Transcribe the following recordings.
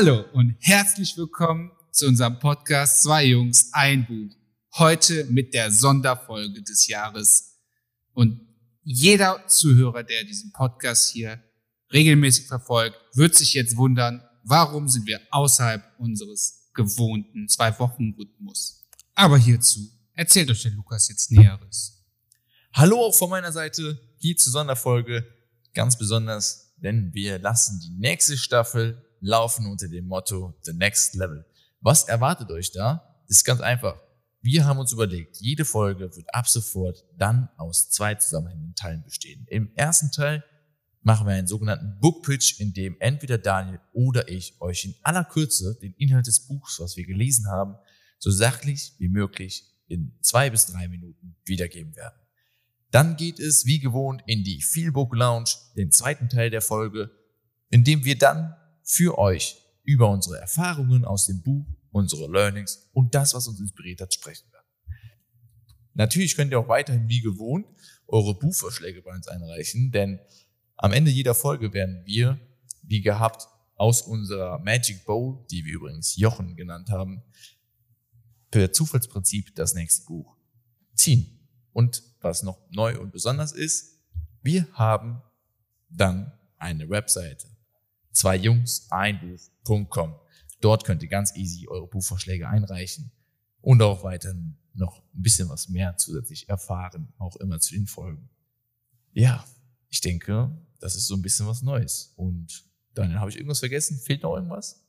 Hallo und herzlich willkommen zu unserem Podcast Zwei Jungs, ein Buch. Heute mit der Sonderfolge des Jahres. Und jeder Zuhörer, der diesen Podcast hier regelmäßig verfolgt, wird sich jetzt wundern, warum sind wir außerhalb unseres gewohnten Zwei-Wochen-Rhythmus. Aber hierzu erzählt euch der Lukas jetzt Näheres. Hallo auch von meiner Seite, hier zur Sonderfolge, ganz besonders, denn wir lassen die nächste Staffel laufen unter dem Motto The Next Level. Was erwartet euch da? Das ist ganz einfach. Wir haben uns überlegt, jede Folge wird ab sofort dann aus zwei zusammenhängenden Teilen bestehen. Im ersten Teil machen wir einen sogenannten Book Pitch, in dem entweder Daniel oder ich euch in aller Kürze den Inhalt des Buchs, was wir gelesen haben, so sachlich wie möglich in zwei bis drei Minuten wiedergeben werden. Dann geht es wie gewohnt in die Feelbook Lounge, den zweiten Teil der Folge, in dem wir dann für euch über unsere Erfahrungen aus dem Buch, unsere Learnings und das, was uns inspiriert hat, sprechen werden. Natürlich könnt ihr auch weiterhin wie gewohnt eure Buchvorschläge bei uns einreichen, denn am Ende jeder Folge werden wir, wie gehabt, aus unserer Magic Bowl, die wir übrigens Jochen genannt haben, per Zufallsprinzip das nächste Buch ziehen. Und was noch neu und besonders ist, wir haben dann eine Webseite zwei Jungs, ein Buch.com. Dort könnt ihr ganz easy eure Buchvorschläge einreichen und auch weiterhin noch ein bisschen was mehr zusätzlich erfahren, auch immer zu den Folgen. Ja, ich denke, das ist so ein bisschen was Neues. Und Daniel, habe ich irgendwas vergessen? Fehlt noch irgendwas?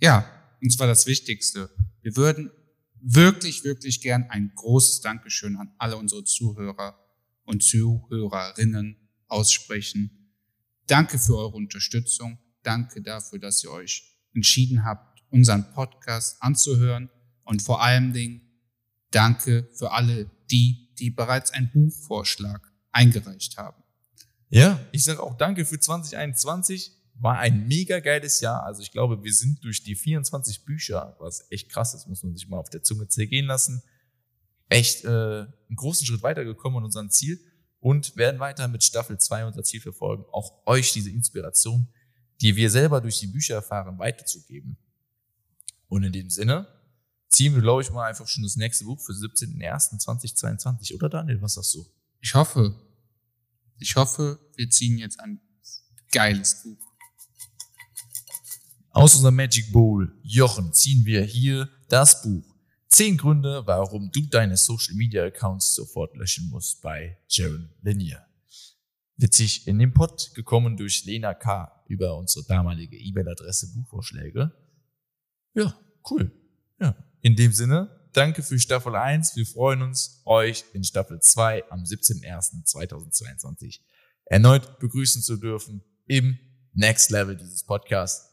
Ja, und zwar das Wichtigste. Wir würden wirklich, wirklich gern ein großes Dankeschön an alle unsere Zuhörer und Zuhörerinnen aussprechen Danke für eure Unterstützung. Danke dafür, dass ihr euch entschieden habt, unseren Podcast anzuhören. Und vor allen Dingen danke für alle die, die bereits einen Buchvorschlag eingereicht haben. Ja, ich sage auch danke für 2021. War ein mega geiles Jahr. Also ich glaube, wir sind durch die 24 Bücher, was echt krass ist, muss man sich mal auf der Zunge zergehen lassen, echt äh, einen großen Schritt weitergekommen an unserem Ziel und werden weiter mit Staffel 2 unser Ziel verfolgen, auch euch diese Inspiration, die wir selber durch die Bücher erfahren, weiterzugeben. Und in dem Sinne ziehen wir, glaube ich, mal einfach schon das nächste Buch für 17.01.2022. Oder Daniel, was sagst du? Ich hoffe, ich hoffe, wir ziehen jetzt ein geiles Buch. Aus unserem Magic Bowl, Jochen, ziehen wir hier das Buch Zehn Gründe, warum du deine Social Media Accounts sofort löschen musst bei Jaron Lanier. Witzig in den Pod gekommen durch Lena K. über unsere damalige E-Mail-Adresse Buchvorschläge. Ja, cool. Ja. In dem Sinne, danke für Staffel 1. Wir freuen uns, euch in Staffel 2 am 17.01.2022 erneut begrüßen zu dürfen im Next Level dieses Podcasts.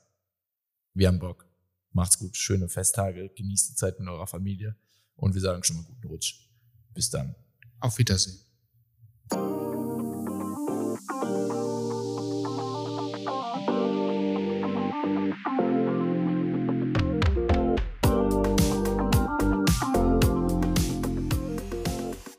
Wir haben Bock. Macht's gut, schöne Festtage, genießt die Zeit mit eurer Familie und wir sagen schon mal guten Rutsch. Bis dann. Auf Wiedersehen.